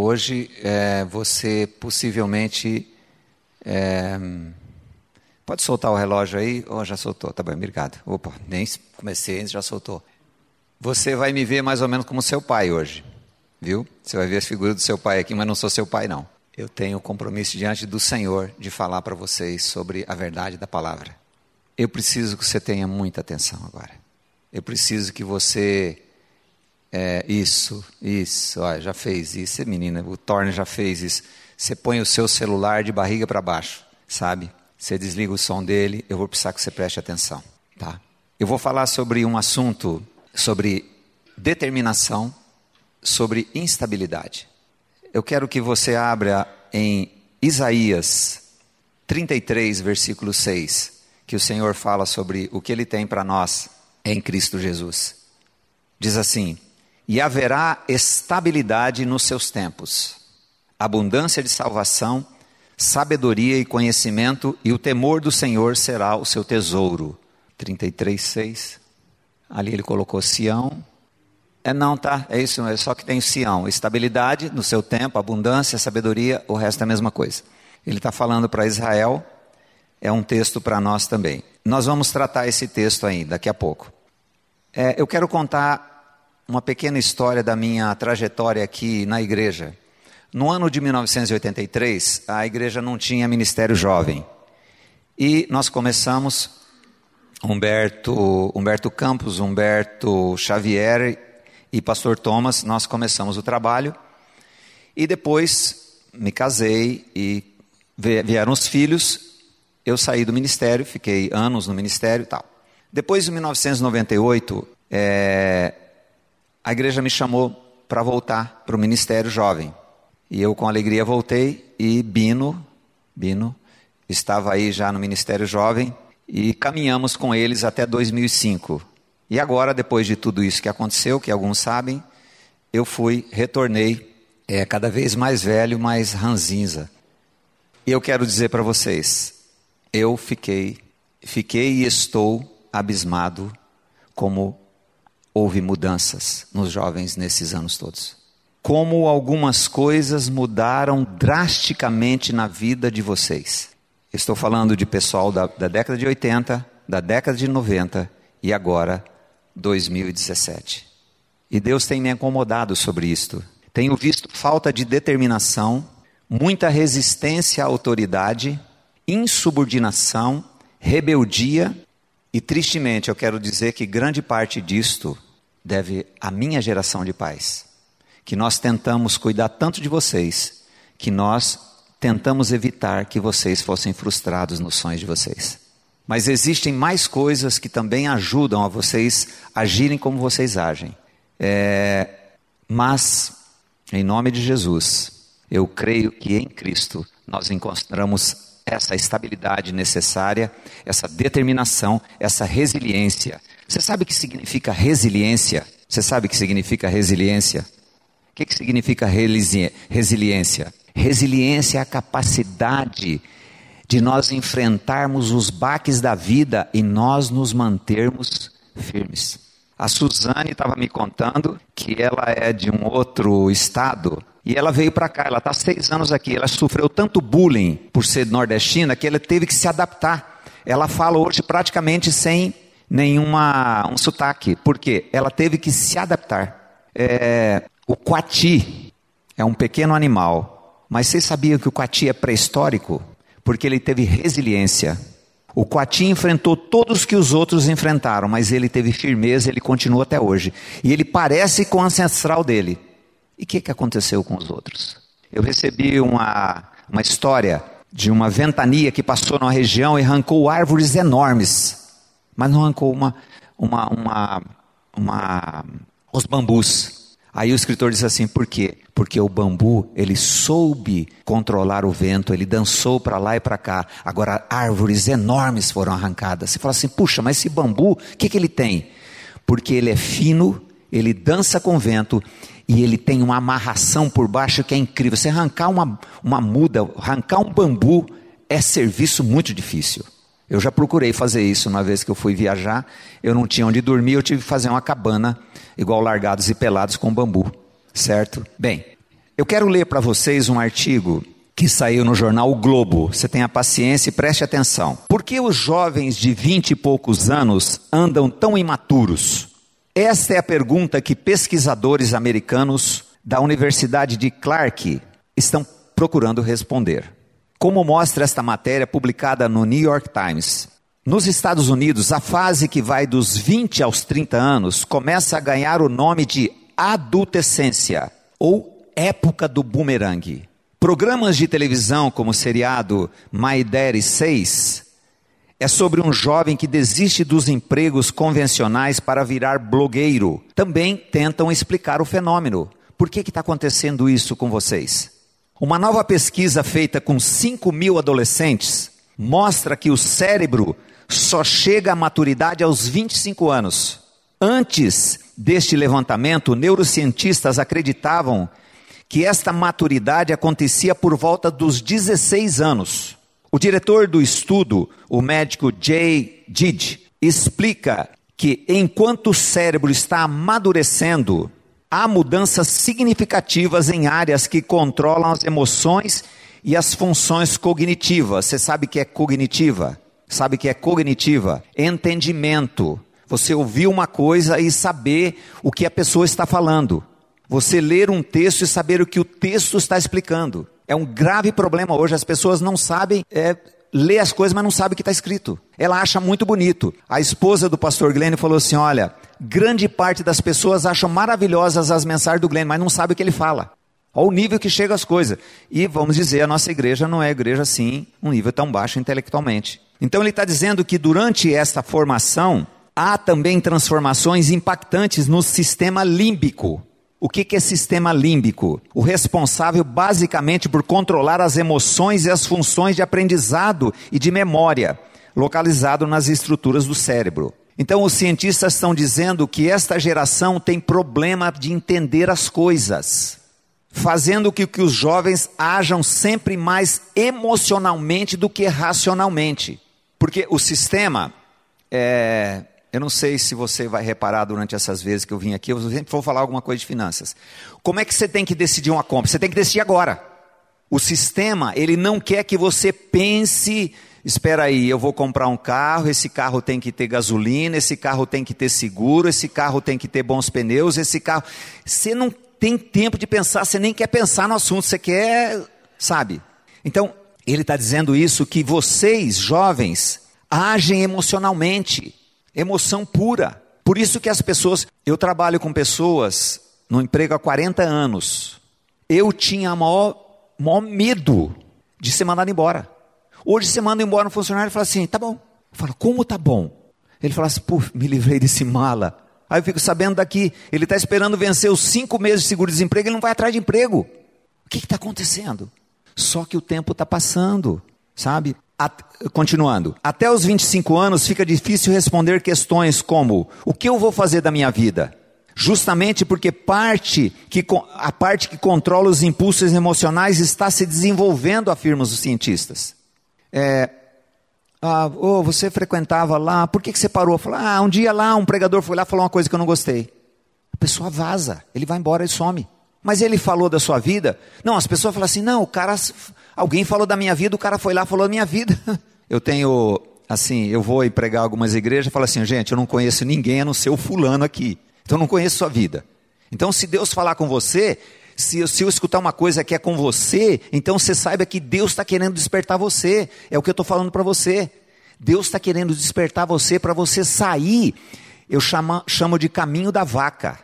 Hoje é, você possivelmente. É, pode soltar o relógio aí? Oh, já soltou, tá bem, obrigado. Opa, nem comecei já soltou. Você vai me ver mais ou menos como seu pai hoje, viu? Você vai ver a figura do seu pai aqui, mas não sou seu pai, não. Eu tenho o compromisso diante do Senhor de falar para vocês sobre a verdade da palavra. Eu preciso que você tenha muita atenção agora. Eu preciso que você é, isso, isso, já fez isso, menina, o Torne já fez isso. Você põe o seu celular de barriga para baixo, sabe? Você desliga o som dele, eu vou precisar que você preste atenção, tá? Eu vou falar sobre um assunto, sobre determinação, sobre instabilidade. Eu quero que você abra em Isaías 33, versículo 6, que o Senhor fala sobre o que ele tem para nós em Cristo Jesus. Diz assim: e haverá estabilidade nos seus tempos, abundância de salvação, sabedoria e conhecimento, e o temor do Senhor será o seu tesouro. 33, 6. Ali ele colocou Sião. É não, tá? É isso, é só que tem Sião. Estabilidade no seu tempo, abundância, sabedoria, o resto é a mesma coisa. Ele está falando para Israel, é um texto para nós também. Nós vamos tratar esse texto ainda, daqui a pouco. É, eu quero contar uma pequena história da minha trajetória aqui na igreja. No ano de 1983, a igreja não tinha ministério jovem. E nós começamos, Humberto, Humberto Campos, Humberto Xavier e pastor Thomas, nós começamos o trabalho. E depois me casei e vieram os filhos. Eu saí do ministério, fiquei anos no ministério e tal. Depois, em 1998, é, a igreja me chamou para voltar para o ministério jovem. E eu com alegria voltei e Bino, Bino estava aí já no ministério jovem e caminhamos com eles até 2005. E agora, depois de tudo isso que aconteceu, que alguns sabem, eu fui, retornei, é, cada vez mais velho, mais ranzinza. E eu quero dizer para vocês, eu fiquei, fiquei e estou abismado como houve mudanças nos jovens nesses anos todos. Como algumas coisas mudaram drasticamente na vida de vocês. Estou falando de pessoal da, da década de 80, da década de 90 e agora 2017. E Deus tem me incomodado sobre isto. Tenho visto falta de determinação, muita resistência à autoridade, insubordinação, rebeldia e tristemente eu quero dizer que grande parte disto deve à minha geração de pais. Que nós tentamos cuidar tanto de vocês, que nós tentamos evitar que vocês fossem frustrados nos sonhos de vocês. Mas existem mais coisas que também ajudam a vocês agirem como vocês agem. É, mas, em nome de Jesus, eu creio que em Cristo nós encontramos essa estabilidade necessária, essa determinação, essa resiliência você sabe o que significa resiliência? Você sabe o que significa resiliência? O que, que significa resiliência? Resiliência é a capacidade de nós enfrentarmos os baques da vida e nós nos mantermos firmes. A Suzane estava me contando que ela é de um outro estado e ela veio para cá. Ela está seis anos aqui. Ela sofreu tanto bullying por ser nordestina que ela teve que se adaptar. Ela fala hoje praticamente sem nenhuma um sotaque, porque ela teve que se adaptar. É, o coati é um pequeno animal, mas vocês sabiam que o coati é pré-histórico? Porque ele teve resiliência. O coati enfrentou todos que os outros enfrentaram, mas ele teve firmeza, ele continua até hoje. E ele parece com o ancestral dele. E o que, que aconteceu com os outros? Eu recebi uma, uma história de uma ventania que passou na região e arrancou árvores enormes mas não arrancou uma, uma, uma, uma, os bambus. Aí o escritor diz assim, por quê? Porque o bambu, ele soube controlar o vento, ele dançou para lá e para cá. Agora, árvores enormes foram arrancadas. Você fala assim, puxa, mas esse bambu, o que, que ele tem? Porque ele é fino, ele dança com vento e ele tem uma amarração por baixo que é incrível. Você arrancar uma, uma muda, arrancar um bambu é serviço muito difícil. Eu já procurei fazer isso uma vez que eu fui viajar, eu não tinha onde dormir, eu tive que fazer uma cabana, igual largados e pelados com bambu, certo? Bem, Eu quero ler para vocês um artigo que saiu no jornal o Globo. Você tenha paciência e preste atenção. Por que os jovens de vinte e poucos anos andam tão imaturos? Esta é a pergunta que pesquisadores americanos da Universidade de Clark estão procurando responder. Como mostra esta matéria publicada no New York Times, nos Estados Unidos, a fase que vai dos 20 aos 30 anos começa a ganhar o nome de adultescência ou época do bumerangue. Programas de televisão como o seriado My Daddy 6 é sobre um jovem que desiste dos empregos convencionais para virar blogueiro. Também tentam explicar o fenômeno. Por que está acontecendo isso com vocês? Uma nova pesquisa feita com 5 mil adolescentes mostra que o cérebro só chega à maturidade aos 25 anos. Antes deste levantamento, neurocientistas acreditavam que esta maturidade acontecia por volta dos 16 anos. O diretor do estudo, o médico Jay Did, explica que enquanto o cérebro está amadurecendo, há mudanças significativas em áreas que controlam as emoções e as funções cognitivas. Você sabe que é cognitiva? Sabe que é cognitiva? Entendimento. Você ouvir uma coisa e saber o que a pessoa está falando. Você ler um texto e saber o que o texto está explicando. É um grave problema hoje. As pessoas não sabem é, ler as coisas, mas não sabem o que está escrito. Ela acha muito bonito. A esposa do pastor Glenn falou assim: Olha, grande parte das pessoas acham maravilhosas as mensagens do Glenn, mas não sabe o que ele fala. Olha o nível que chega as coisas. E vamos dizer, a nossa igreja não é igreja assim, um nível tão baixo intelectualmente. Então ele está dizendo que durante esta formação há também transformações impactantes no sistema límbico. O que, que é sistema límbico? O responsável basicamente por controlar as emoções e as funções de aprendizado e de memória, localizado nas estruturas do cérebro. Então, os cientistas estão dizendo que esta geração tem problema de entender as coisas, fazendo com que os jovens ajam sempre mais emocionalmente do que racionalmente. Porque o sistema, é, eu não sei se você vai reparar durante essas vezes que eu vim aqui, eu sempre vou falar alguma coisa de finanças. Como é que você tem que decidir uma compra? Você tem que decidir agora. O sistema, ele não quer que você pense, espera aí, eu vou comprar um carro, esse carro tem que ter gasolina, esse carro tem que ter seguro, esse carro tem que ter bons pneus, esse carro. Você não tem tempo de pensar, você nem quer pensar no assunto, você quer, sabe? Então, ele está dizendo isso que vocês, jovens, agem emocionalmente, emoção pura. Por isso que as pessoas, eu trabalho com pessoas no emprego há 40 anos. Eu tinha maior, maior medo de ser mandado embora. Hoje você manda embora um funcionário e fala assim, tá bom. Eu falo, como tá bom? Ele fala assim, pô, me livrei desse mala. Aí eu fico sabendo daqui, ele está esperando vencer os cinco meses de seguro-desemprego, ele não vai atrás de emprego. O que está acontecendo? Só que o tempo está passando, sabe? At, continuando, até os 25 anos fica difícil responder questões como: o que eu vou fazer da minha vida? Justamente porque parte que, a parte que controla os impulsos emocionais está se desenvolvendo, afirmam os cientistas. É, ah, oh, você frequentava lá, por que, que você parou? Fala, ah, um dia lá um pregador foi lá e falou uma coisa que eu não gostei. A pessoa vaza, ele vai embora e some. Mas ele falou da sua vida? Não, as pessoas falam assim: não, o cara, alguém falou da minha vida, o cara foi lá e falou da minha vida. Eu tenho, assim, eu vou ir pregar algumas igrejas e falo assim: gente, eu não conheço ninguém a não ser o fulano aqui. Então eu não conheço sua vida. Então, se Deus falar com você, se eu, se eu escutar uma coisa que é com você, então você saiba que Deus está querendo despertar você. É o que eu estou falando para você. Deus está querendo despertar você para você sair. Eu chamo, chamo de caminho da vaca.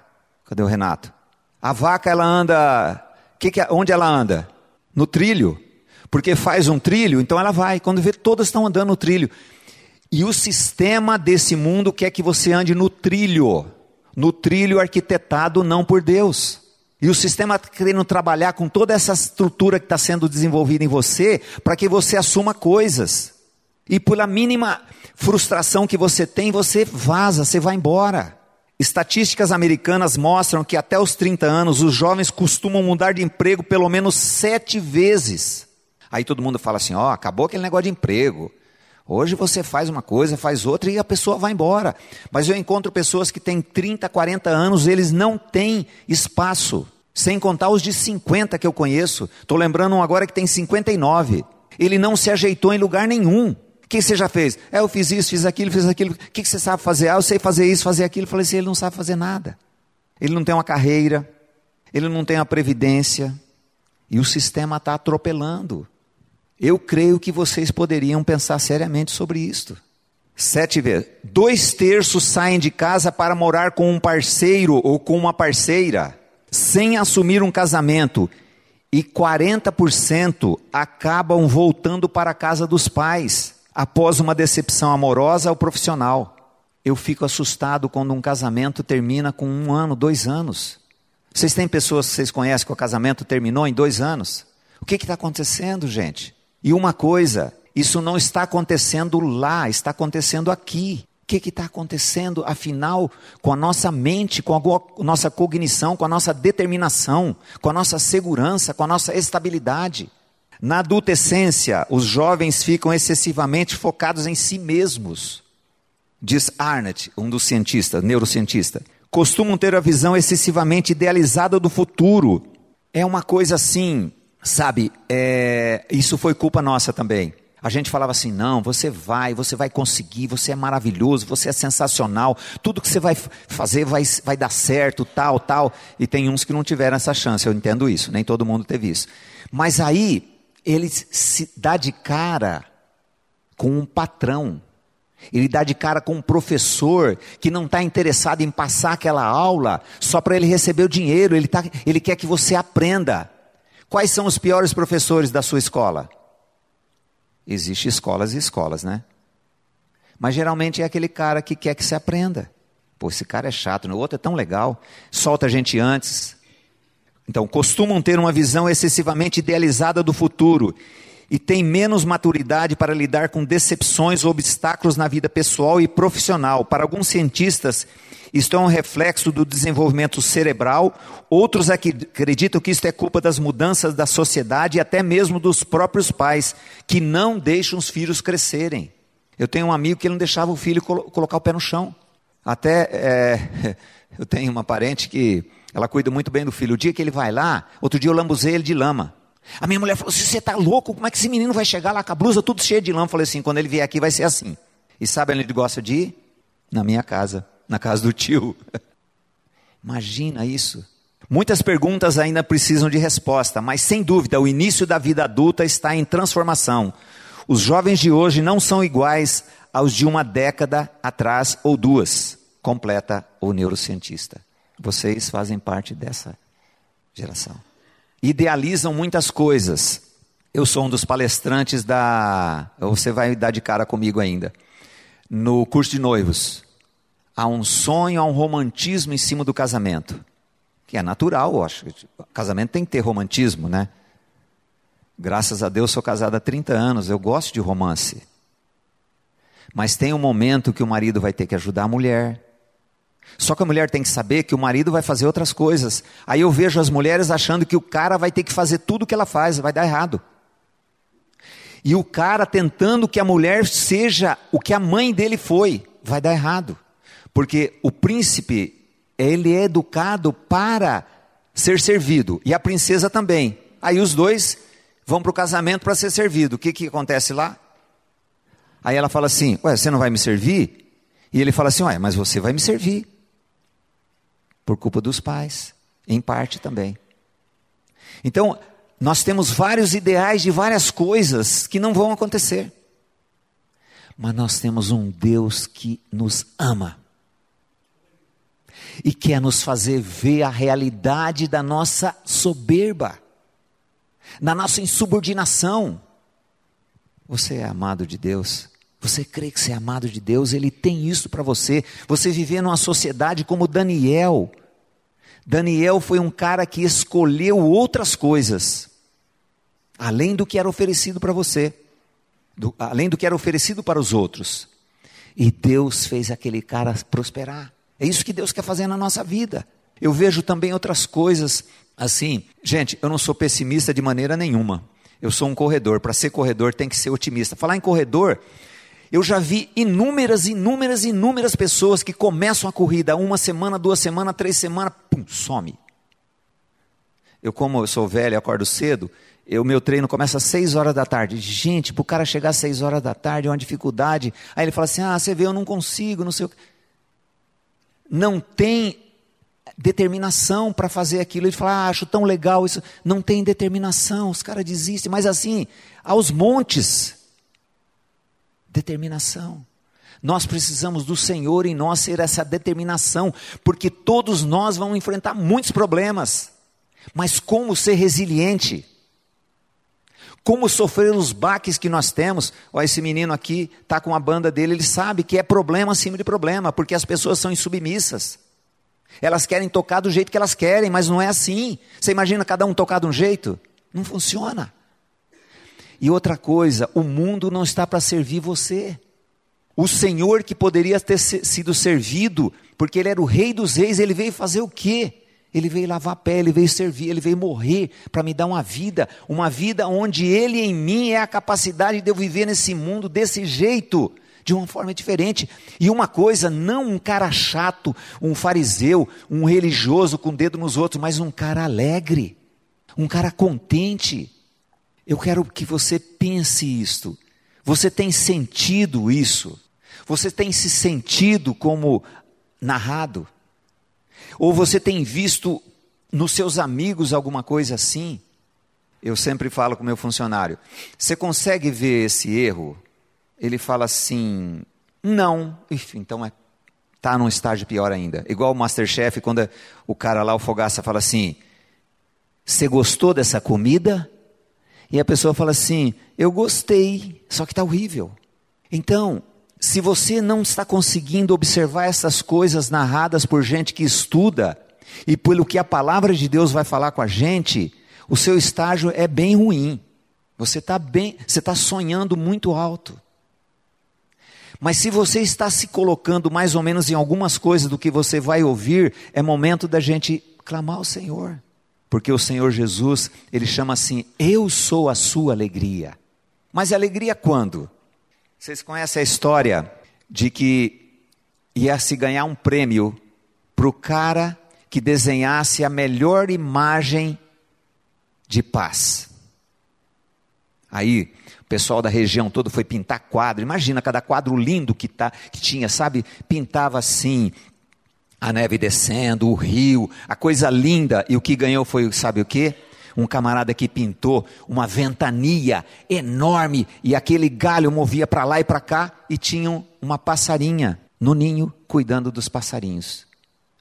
Cadê o Renato? A vaca ela anda, que que, é, onde ela anda? No trilho. Porque faz um trilho, então ela vai. Quando vê, todas estão andando no trilho. E o sistema desse mundo quer que você ande no trilho. No trilho arquitetado não por Deus. E o sistema está querendo trabalhar com toda essa estrutura que está sendo desenvolvida em você, para que você assuma coisas. E pela mínima frustração que você tem, você vaza, você vai embora. Estatísticas americanas mostram que até os 30 anos os jovens costumam mudar de emprego pelo menos sete vezes. Aí todo mundo fala assim: ó, oh, acabou aquele negócio de emprego. Hoje você faz uma coisa, faz outra e a pessoa vai embora. Mas eu encontro pessoas que têm 30, 40 anos, eles não têm espaço. Sem contar os de 50 que eu conheço. Estou lembrando um agora que tem 59. Ele não se ajeitou em lugar nenhum. O que você já fez? É, eu fiz isso, fiz aquilo, fiz aquilo. O que você sabe fazer? Ah, eu sei fazer isso, fazer aquilo. Eu falei assim, ele não sabe fazer nada. Ele não tem uma carreira, ele não tem uma previdência. E o sistema está atropelando. Eu creio que vocês poderiam pensar seriamente sobre isto. Sete vezes. Dois terços saem de casa para morar com um parceiro ou com uma parceira, sem assumir um casamento. E 40% acabam voltando para a casa dos pais, após uma decepção amorosa ou profissional. Eu fico assustado quando um casamento termina com um ano, dois anos. Vocês têm pessoas que vocês conhecem que o casamento terminou em dois anos? O que está acontecendo, gente? E uma coisa, isso não está acontecendo lá, está acontecendo aqui. Que está acontecendo, afinal, com a nossa mente, com a nossa cognição, com a nossa determinação, com a nossa segurança, com a nossa estabilidade? Na adolescência, os jovens ficam excessivamente focados em si mesmos. Diz Arnett, um dos cientistas, neurocientista. Costumam ter a visão excessivamente idealizada do futuro. É uma coisa assim, sabe? É, isso foi culpa nossa também. A gente falava assim: não, você vai, você vai conseguir, você é maravilhoso, você é sensacional, tudo que você vai fazer vai, vai dar certo, tal, tal. E tem uns que não tiveram essa chance, eu entendo isso, nem todo mundo teve isso. Mas aí, ele se dá de cara com um patrão, ele dá de cara com um professor que não está interessado em passar aquela aula só para ele receber o dinheiro, ele, tá, ele quer que você aprenda. Quais são os piores professores da sua escola? Existem escolas e escolas, né? Mas geralmente é aquele cara que quer que se aprenda. Pô, esse cara é chato, o outro é tão legal, solta a gente antes. Então, costumam ter uma visão excessivamente idealizada do futuro e têm menos maturidade para lidar com decepções ou obstáculos na vida pessoal e profissional. Para alguns cientistas, isto é um reflexo do desenvolvimento cerebral. Outros acreditam que isto é culpa das mudanças da sociedade e até mesmo dos próprios pais, que não deixam os filhos crescerem. Eu tenho um amigo que não deixava o filho colocar o pé no chão. Até é, eu tenho uma parente que ela cuida muito bem do filho. O dia que ele vai lá, outro dia eu lambuzei ele de lama. A minha mulher falou: se você está louco, como é que esse menino vai chegar lá com a blusa tudo cheia de lama? Eu falei assim: quando ele vier aqui vai ser assim. E sabe onde ele gosta de ir? Na minha casa na casa do tio. Imagina isso. Muitas perguntas ainda precisam de resposta, mas sem dúvida o início da vida adulta está em transformação. Os jovens de hoje não são iguais aos de uma década atrás ou duas, completa o neurocientista. Vocês fazem parte dessa geração. Idealizam muitas coisas. Eu sou um dos palestrantes da. Você vai dar de cara comigo ainda. No curso de noivos há um sonho, há um romantismo em cima do casamento. Que é natural, eu acho. Casamento tem que ter romantismo, né? Graças a Deus sou casado há 30 anos, eu gosto de romance. Mas tem um momento que o marido vai ter que ajudar a mulher. Só que a mulher tem que saber que o marido vai fazer outras coisas. Aí eu vejo as mulheres achando que o cara vai ter que fazer tudo o que ela faz, vai dar errado. E o cara tentando que a mulher seja o que a mãe dele foi, vai dar errado. Porque o príncipe, ele é educado para ser servido, e a princesa também. Aí os dois vão para o casamento para ser servido. O que, que acontece lá? Aí ela fala assim: Ué, você não vai me servir? E ele fala assim: Ué, mas você vai me servir. Por culpa dos pais, em parte também. Então, nós temos vários ideais de várias coisas que não vão acontecer. Mas nós temos um Deus que nos ama e quer nos fazer ver a realidade da nossa soberba, da nossa insubordinação. Você é amado de Deus. Você crê que você é amado de Deus, Ele tem isso para você. Você viver numa sociedade como Daniel. Daniel foi um cara que escolheu outras coisas, além do que era oferecido para você, do, além do que era oferecido para os outros. E Deus fez aquele cara prosperar. É isso que Deus quer fazer na nossa vida. Eu vejo também outras coisas assim. Gente, eu não sou pessimista de maneira nenhuma. Eu sou um corredor. Para ser corredor tem que ser otimista. Falar em corredor, eu já vi inúmeras, inúmeras, inúmeras pessoas que começam a corrida uma semana, duas semanas, três semanas, pum, some. Eu, como eu sou velho acordo cedo, o meu treino começa às 6 horas da tarde. Gente, para o cara chegar às 6 horas da tarde é uma dificuldade. Aí ele fala assim: ah, você vê, eu não consigo, não sei o que. Não tem determinação para fazer aquilo. Ele fala, ah, acho tão legal isso. Não tem determinação, os caras desistem. Mas assim, aos montes, determinação. Nós precisamos do Senhor em nós ser essa determinação, porque todos nós vamos enfrentar muitos problemas. Mas como ser resiliente? Como sofrer os baques que nós temos? Ó, esse menino aqui está com a banda dele, ele sabe que é problema acima de problema, porque as pessoas são insubmissas. Elas querem tocar do jeito que elas querem, mas não é assim. Você imagina cada um tocar de um jeito? Não funciona. E outra coisa, o mundo não está para servir você. O Senhor que poderia ter sido servido, porque Ele era o Rei dos Reis, Ele veio fazer o quê? Ele veio lavar a pé, ele veio servir, ele veio morrer para me dar uma vida, uma vida onde ele em mim é a capacidade de eu viver nesse mundo desse jeito, de uma forma diferente. E uma coisa, não um cara chato, um fariseu, um religioso com o dedo nos outros, mas um cara alegre, um cara contente. Eu quero que você pense isto. Você tem sentido isso? Você tem se sentido como narrado? Ou você tem visto nos seus amigos alguma coisa assim? Eu sempre falo com meu funcionário: você consegue ver esse erro? Ele fala assim: não. Ixi, então é tá num estágio pior ainda. Igual o Masterchef, quando o cara lá, o Fogaça, fala assim: Você gostou dessa comida? E a pessoa fala assim: Eu gostei, só que está horrível. Então, se você não está conseguindo observar essas coisas narradas por gente que estuda e pelo que a palavra de Deus vai falar com a gente, o seu estágio é bem ruim. Você está bem, você está sonhando muito alto. Mas se você está se colocando mais ou menos em algumas coisas do que você vai ouvir, é momento da gente clamar ao Senhor. Porque o Senhor Jesus, ele chama assim: Eu sou a sua alegria. Mas alegria quando? Vocês conhecem a história de que ia se ganhar um prêmio para o cara que desenhasse a melhor imagem de paz. Aí, o pessoal da região toda foi pintar quadro. Imagina cada quadro lindo que, tá, que tinha, sabe? Pintava assim, a neve descendo, o rio, a coisa linda. E o que ganhou foi, sabe o quê? um camarada que pintou uma ventania enorme e aquele galho movia para lá e para cá e tinham uma passarinha no ninho cuidando dos passarinhos.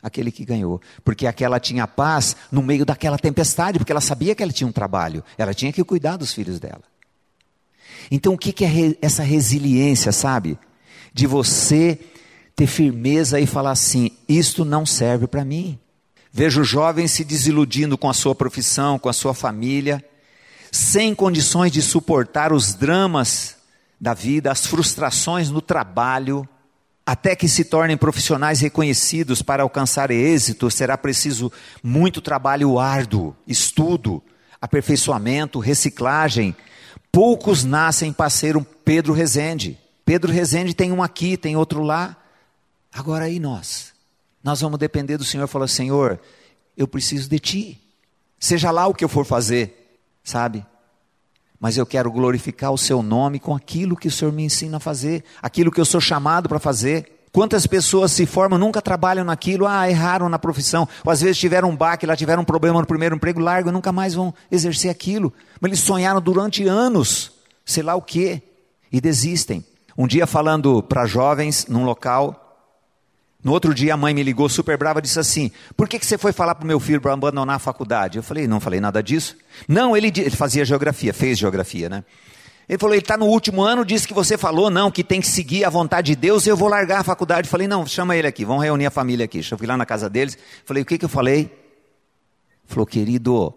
Aquele que ganhou, porque aquela tinha paz no meio daquela tempestade, porque ela sabia que ela tinha um trabalho, ela tinha que cuidar dos filhos dela. Então, o que é essa resiliência, sabe? De você ter firmeza e falar assim: isto não serve para mim. Vejo jovens se desiludindo com a sua profissão, com a sua família, sem condições de suportar os dramas da vida, as frustrações no trabalho, até que se tornem profissionais reconhecidos para alcançar êxito, será preciso muito trabalho árduo, estudo, aperfeiçoamento, reciclagem. Poucos nascem para ser um Pedro Rezende. Pedro Rezende tem um aqui, tem outro lá. Agora e nós? Nós vamos depender do Senhor, falar: Senhor, eu preciso de Ti. Seja lá o que eu for fazer, sabe? Mas eu quero glorificar o Seu nome com aquilo que o Senhor me ensina a fazer, aquilo que eu sou chamado para fazer. Quantas pessoas se formam, nunca trabalham naquilo, ah, erraram na profissão, ou às vezes tiveram um baque, lá tiveram um problema no primeiro emprego, largam, nunca mais vão exercer aquilo. Mas eles sonharam durante anos, sei lá o quê, e desistem. Um dia falando para jovens num local, no outro dia a mãe me ligou super brava e disse assim: Por que, que você foi falar para o meu filho para abandonar a faculdade? Eu falei: Não falei nada disso. Não, ele, ele fazia geografia, fez geografia, né? Ele falou: Ele está no último ano, disse que você falou, não, que tem que seguir a vontade de Deus, eu vou largar a faculdade. Eu falei: Não, chama ele aqui, vamos reunir a família aqui. Eu fui lá na casa deles, falei: O que, que eu falei? Ele falou: Querido,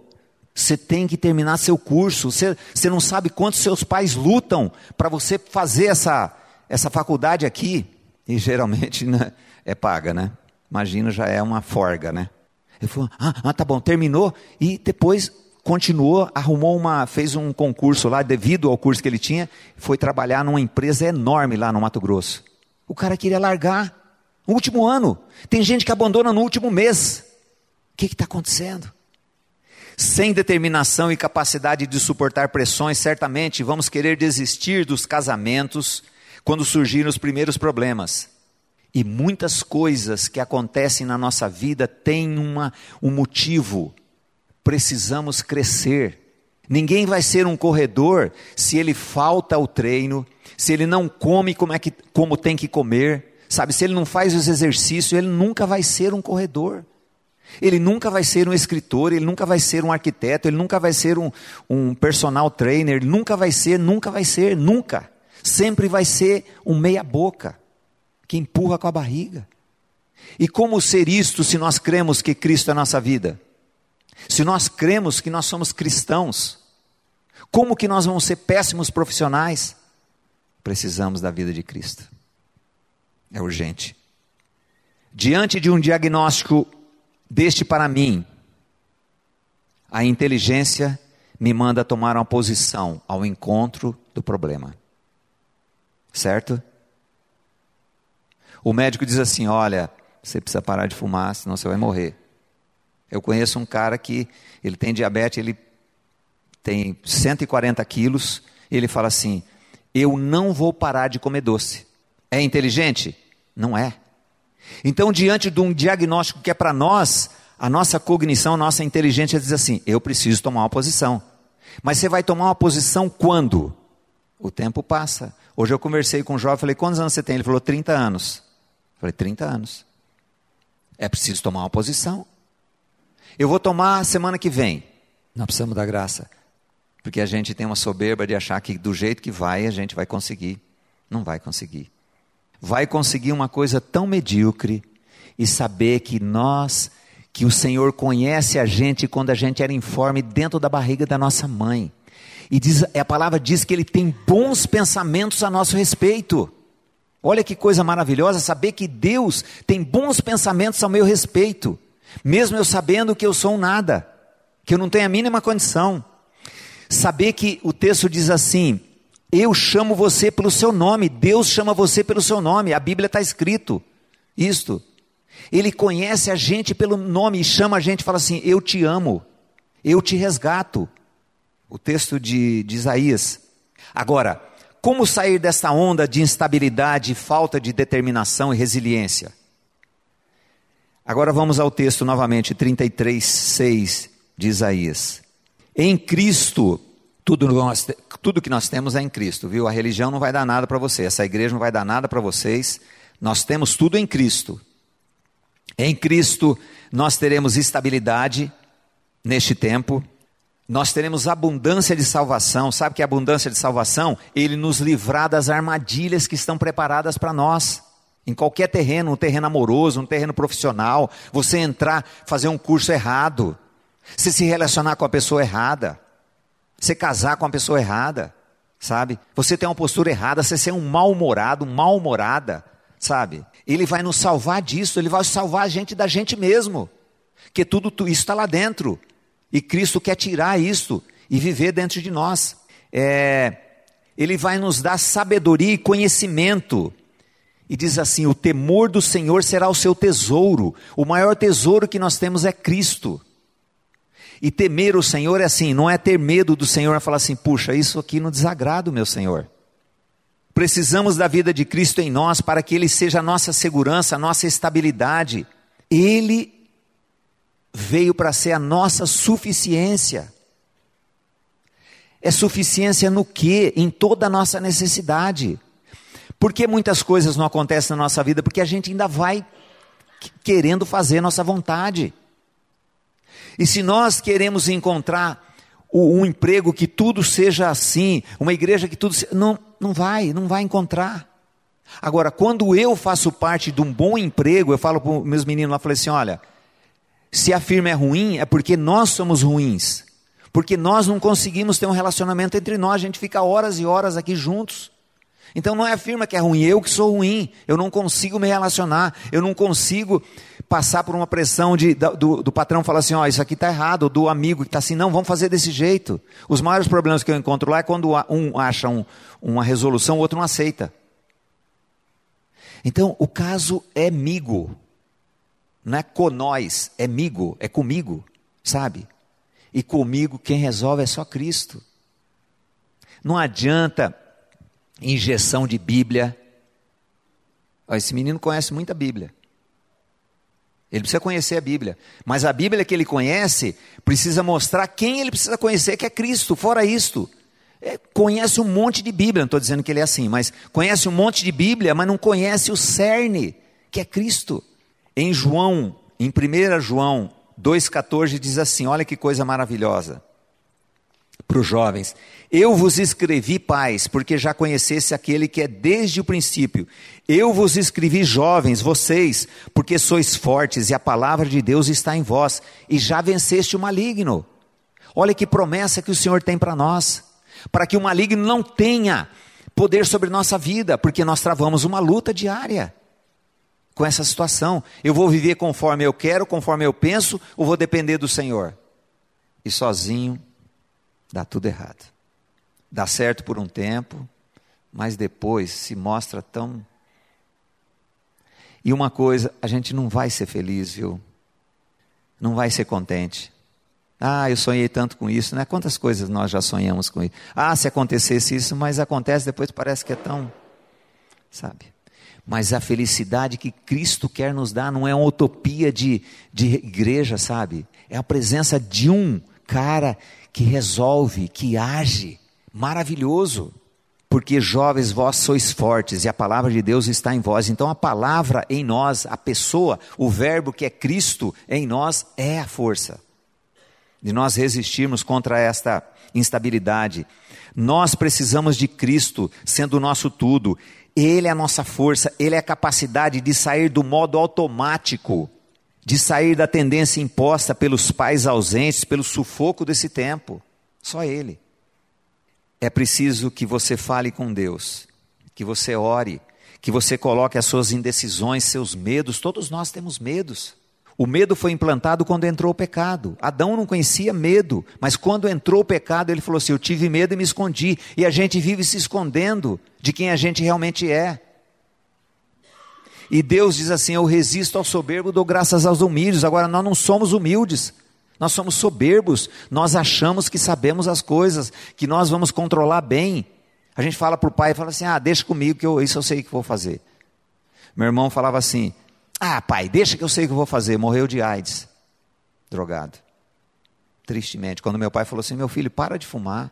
você tem que terminar seu curso, você, você não sabe quantos seus pais lutam para você fazer essa, essa faculdade aqui. E geralmente, né? É paga, né? Imagina, já é uma forga, né? Ele falou, ah, ah, tá bom, terminou e depois continuou, arrumou uma, fez um concurso lá, devido ao curso que ele tinha, foi trabalhar numa empresa enorme lá no Mato Grosso. O cara queria largar no último ano. Tem gente que abandona no último mês. O que está acontecendo? sem determinação e capacidade de suportar pressões, certamente vamos querer desistir dos casamentos quando surgirem os primeiros problemas. E muitas coisas que acontecem na nossa vida têm uma, um motivo. Precisamos crescer. Ninguém vai ser um corredor se ele falta ao treino, se ele não come como, é que, como tem que comer, sabe? Se ele não faz os exercícios, ele nunca vai ser um corredor. Ele nunca vai ser um escritor, ele nunca vai ser um arquiteto, ele nunca vai ser um, um personal trainer, ele nunca vai ser, nunca vai ser, nunca. Sempre vai ser um meia-boca, que empurra com a barriga. E como ser isto se nós cremos que Cristo é nossa vida? Se nós cremos que nós somos cristãos, como que nós vamos ser péssimos profissionais? Precisamos da vida de Cristo. É urgente. Diante de um diagnóstico deste para mim, a inteligência me manda tomar uma posição ao encontro do problema. Certo? O médico diz assim: olha, você precisa parar de fumar, senão você vai morrer. Eu conheço um cara que ele tem diabetes, ele tem 140 quilos, ele fala assim: eu não vou parar de comer doce. É inteligente? Não é. Então, diante de um diagnóstico que é para nós, a nossa cognição, a nossa inteligência diz assim: eu preciso tomar uma posição. Mas você vai tomar uma posição quando? O tempo passa. Hoje eu conversei com um jovem, falei: quantos anos você tem? Ele falou: 30 anos. Falei: 30 anos. É preciso tomar uma posição. Eu vou tomar semana que vem. Nós precisamos da graça. Porque a gente tem uma soberba de achar que do jeito que vai, a gente vai conseguir. Não vai conseguir vai conseguir uma coisa tão medíocre e saber que nós, que o Senhor conhece a gente quando a gente era informe dentro da barriga da nossa mãe. E diz, a palavra diz que Ele tem bons pensamentos a nosso respeito. Olha que coisa maravilhosa saber que Deus tem bons pensamentos ao meu respeito, mesmo eu sabendo que eu sou um nada, que eu não tenho a mínima condição. Saber que o texto diz assim: eu chamo você pelo seu nome, Deus chama você pelo seu nome, a Bíblia está escrito isto. Ele conhece a gente pelo nome e chama a gente e fala assim: Eu te amo, eu te resgato. O texto de, de Isaías. Agora, como sair dessa onda de instabilidade, falta de determinação e resiliência? Agora vamos ao texto novamente, 33, 6 de Isaías. Em Cristo tudo, nós, tudo que nós temos é em Cristo, viu? A religião não vai dar nada para você, essa igreja não vai dar nada para vocês. Nós temos tudo em Cristo. Em Cristo nós teremos estabilidade neste tempo. Nós teremos abundância de salvação. Sabe que é abundância de salvação? Ele nos livrar das armadilhas que estão preparadas para nós. Em qualquer terreno, um terreno amoroso, um terreno profissional, você entrar, fazer um curso errado, você se relacionar com a pessoa errada, você casar com a pessoa errada, sabe? Você tem uma postura errada, você ser um mal-humorado, um mal-humorada, sabe? Ele vai nos salvar disso, ele vai salvar a gente da gente mesmo. Que tudo isso está lá dentro. E Cristo quer tirar isso e viver dentro de nós. É, ele vai nos dar sabedoria e conhecimento. E diz assim: o temor do Senhor será o seu tesouro. O maior tesouro que nós temos é Cristo. E temer o Senhor é assim, não é ter medo do Senhor, é falar assim, puxa, isso aqui não desagrada o meu Senhor. Precisamos da vida de Cristo em nós para que Ele seja a nossa segurança, a nossa estabilidade. Ele veio para ser a nossa suficiência. É suficiência no que? Em toda a nossa necessidade. Por que muitas coisas não acontecem na nossa vida? Porque a gente ainda vai querendo fazer nossa vontade. E se nós queremos encontrar um emprego que tudo seja assim, uma igreja que tudo seja, não, não vai, não vai encontrar. Agora, quando eu faço parte de um bom emprego, eu falo para os meus meninos lá, falei assim, olha, se a firma é ruim, é porque nós somos ruins. Porque nós não conseguimos ter um relacionamento entre nós, a gente fica horas e horas aqui juntos. Então não é a firma que é ruim, eu que sou ruim, eu não consigo me relacionar, eu não consigo passar por uma pressão de, do, do patrão falar assim, ó, oh, isso aqui está errado, do amigo que está assim, não, vamos fazer desse jeito. Os maiores problemas que eu encontro lá é quando um acha um, uma resolução, o outro não aceita. Então, o caso é migo, não é com nós, é migo, é comigo, sabe? E comigo quem resolve é só Cristo. Não adianta injeção de Bíblia. Esse menino conhece muita Bíblia. Ele precisa conhecer a Bíblia. Mas a Bíblia que ele conhece precisa mostrar quem ele precisa conhecer, que é Cristo. Fora isto, é, conhece um monte de Bíblia. Não estou dizendo que ele é assim, mas conhece um monte de Bíblia, mas não conhece o cerne, que é Cristo. Em João, em 1 João 2,14, diz assim: olha que coisa maravilhosa para os jovens. Eu vos escrevi, pais, porque já conhecesse aquele que é desde o princípio. Eu vos escrevi, jovens, vocês, porque sois fortes e a palavra de Deus está em vós, e já venceste o maligno. Olha que promessa que o Senhor tem para nós, para que o maligno não tenha poder sobre nossa vida, porque nós travamos uma luta diária com essa situação. Eu vou viver conforme eu quero, conforme eu penso, ou vou depender do Senhor? E sozinho dá tudo errado. Dá certo por um tempo, mas depois se mostra tão. E uma coisa, a gente não vai ser feliz, viu? Não vai ser contente. Ah, eu sonhei tanto com isso, né? Quantas coisas nós já sonhamos com isso? Ah, se acontecesse isso, mas acontece depois parece que é tão, sabe? Mas a felicidade que Cristo quer nos dar não é uma utopia de, de igreja, sabe? É a presença de um cara que resolve, que age. Maravilhoso. Porque jovens, vós sois fortes e a palavra de Deus está em vós. Então a palavra em nós, a pessoa, o verbo que é Cristo em nós é a força de nós resistirmos contra esta instabilidade. Nós precisamos de Cristo sendo o nosso tudo. Ele é a nossa força, ele é a capacidade de sair do modo automático de sair da tendência imposta pelos pais ausentes, pelo sufoco desse tempo. Só Ele. É preciso que você fale com Deus, que você ore, que você coloque as suas indecisões, seus medos. Todos nós temos medos. O medo foi implantado quando entrou o pecado. Adão não conhecia medo, mas quando entrou o pecado, ele falou assim: Eu tive medo e me escondi. E a gente vive se escondendo de quem a gente realmente é. E Deus diz assim: Eu resisto ao soberbo, dou graças aos humildes. Agora, nós não somos humildes, nós somos soberbos. Nós achamos que sabemos as coisas, que nós vamos controlar bem. A gente fala para o pai e fala assim: Ah, deixa comigo, que eu, isso eu sei que vou fazer. Meu irmão falava assim: Ah, pai, deixa que eu sei o que eu vou fazer. Morreu de AIDS, drogado. Tristemente. Quando meu pai falou assim: Meu filho, para de fumar.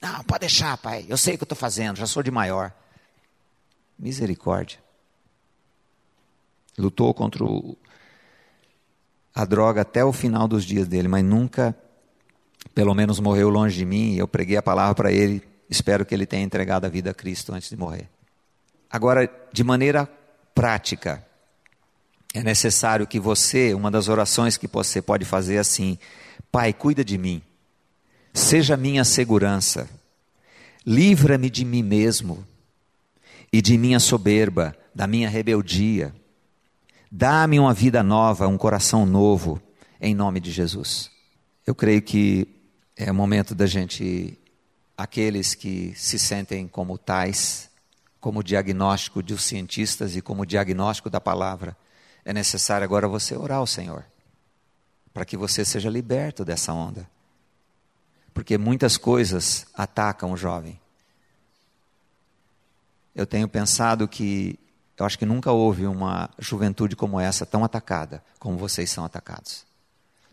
Não, pode deixar, pai. Eu sei o que eu estou fazendo, já sou de maior. Misericórdia lutou contra o, a droga até o final dos dias dele, mas nunca, pelo menos, morreu longe de mim. Eu preguei a palavra para ele. Espero que ele tenha entregado a vida a Cristo antes de morrer. Agora, de maneira prática, é necessário que você, uma das orações que você pode fazer é assim: Pai, cuida de mim, seja minha segurança, livra-me de mim mesmo e de minha soberba, da minha rebeldia. Dá-me uma vida nova, um coração novo, em nome de Jesus. Eu creio que é o momento da gente, aqueles que se sentem como tais, como diagnóstico dos cientistas e como diagnóstico da palavra, é necessário agora você orar ao Senhor, para que você seja liberto dessa onda. Porque muitas coisas atacam o jovem. Eu tenho pensado que eu acho que nunca houve uma juventude como essa tão atacada como vocês são atacados.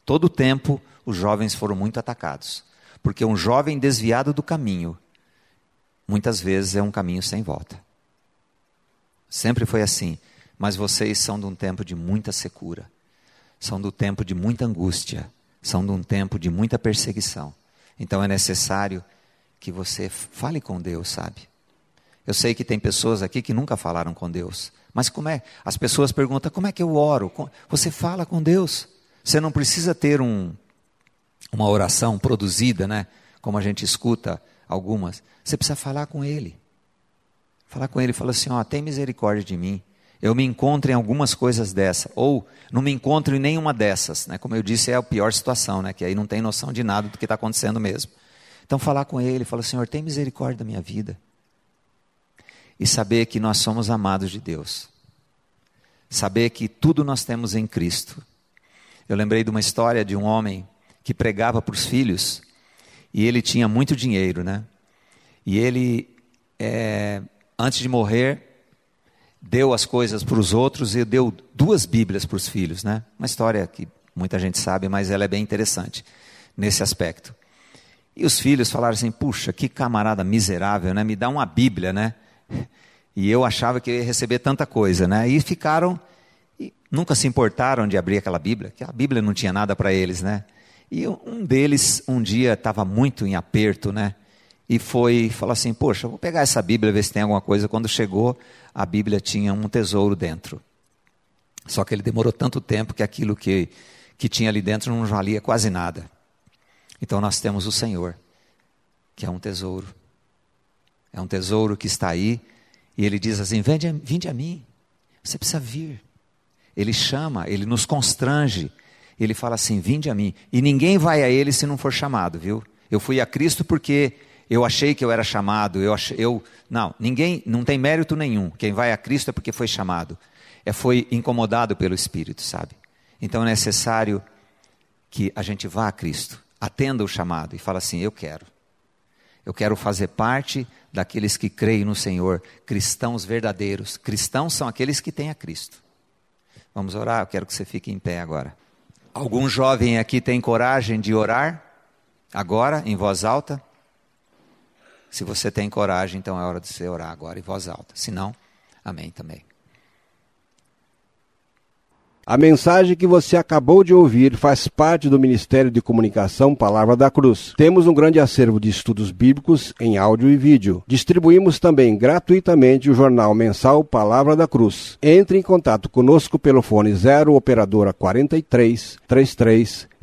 Todo o tempo os jovens foram muito atacados, porque um jovem desviado do caminho muitas vezes é um caminho sem volta. Sempre foi assim, mas vocês são de um tempo de muita secura, são do tempo de muita angústia, são de um tempo de muita perseguição. Então é necessário que você fale com Deus, sabe? Eu sei que tem pessoas aqui que nunca falaram com Deus. Mas como é? As pessoas perguntam: como é que eu oro? Você fala com Deus. Você não precisa ter um, uma oração produzida, né? Como a gente escuta algumas. Você precisa falar com Ele. Falar com Ele falar assim: ó, tem misericórdia de mim. Eu me encontro em algumas coisas dessa, ou não me encontro em nenhuma dessas, né? Como eu disse, é a pior situação, né? Que aí não tem noção de nada do que está acontecendo mesmo. Então falar com Ele, falar: Senhor, tem misericórdia da minha vida e saber que nós somos amados de Deus. Saber que tudo nós temos em Cristo. Eu lembrei de uma história de um homem que pregava para os filhos e ele tinha muito dinheiro, né? E ele, é, antes de morrer, deu as coisas para os outros e deu duas Bíblias para os filhos, né? Uma história que muita gente sabe, mas ela é bem interessante nesse aspecto. E os filhos falaram assim: puxa, que camarada miserável, né? Me dá uma Bíblia, né? E eu achava que ia receber tanta coisa, né? E ficaram, e nunca se importaram de abrir aquela Bíblia, que a Bíblia não tinha nada para eles, né? E um deles, um dia, estava muito em aperto, né? E foi, falou assim: Poxa, vou pegar essa Bíblia, ver se tem alguma coisa. Quando chegou, a Bíblia tinha um tesouro dentro. Só que ele demorou tanto tempo que aquilo que, que tinha ali dentro não valia quase nada. Então nós temos o Senhor, que é um tesouro. É um tesouro que está aí, e ele diz assim: vinde, vinde a mim, você precisa vir. Ele chama, ele nos constrange ele fala assim: Vinde a mim. E ninguém vai a ele se não for chamado, viu? Eu fui a Cristo porque eu achei que eu era chamado. Eu, achei, eu Não, ninguém, não tem mérito nenhum. Quem vai a Cristo é porque foi chamado. É foi incomodado pelo Espírito, sabe? Então é necessário que a gente vá a Cristo, atenda o chamado e fala assim: Eu quero. Eu quero fazer parte daqueles que creem no Senhor, cristãos verdadeiros. Cristãos são aqueles que têm a Cristo. Vamos orar? Eu quero que você fique em pé agora. Algum jovem aqui tem coragem de orar? Agora, em voz alta? Se você tem coragem, então é hora de você orar agora em voz alta. Se não, amém também. A mensagem que você acabou de ouvir faz parte do Ministério de Comunicação Palavra da Cruz. Temos um grande acervo de estudos bíblicos em áudio e vídeo. Distribuímos também gratuitamente o jornal mensal Palavra da Cruz. Entre em contato conosco pelo fone 0 operadora 43 33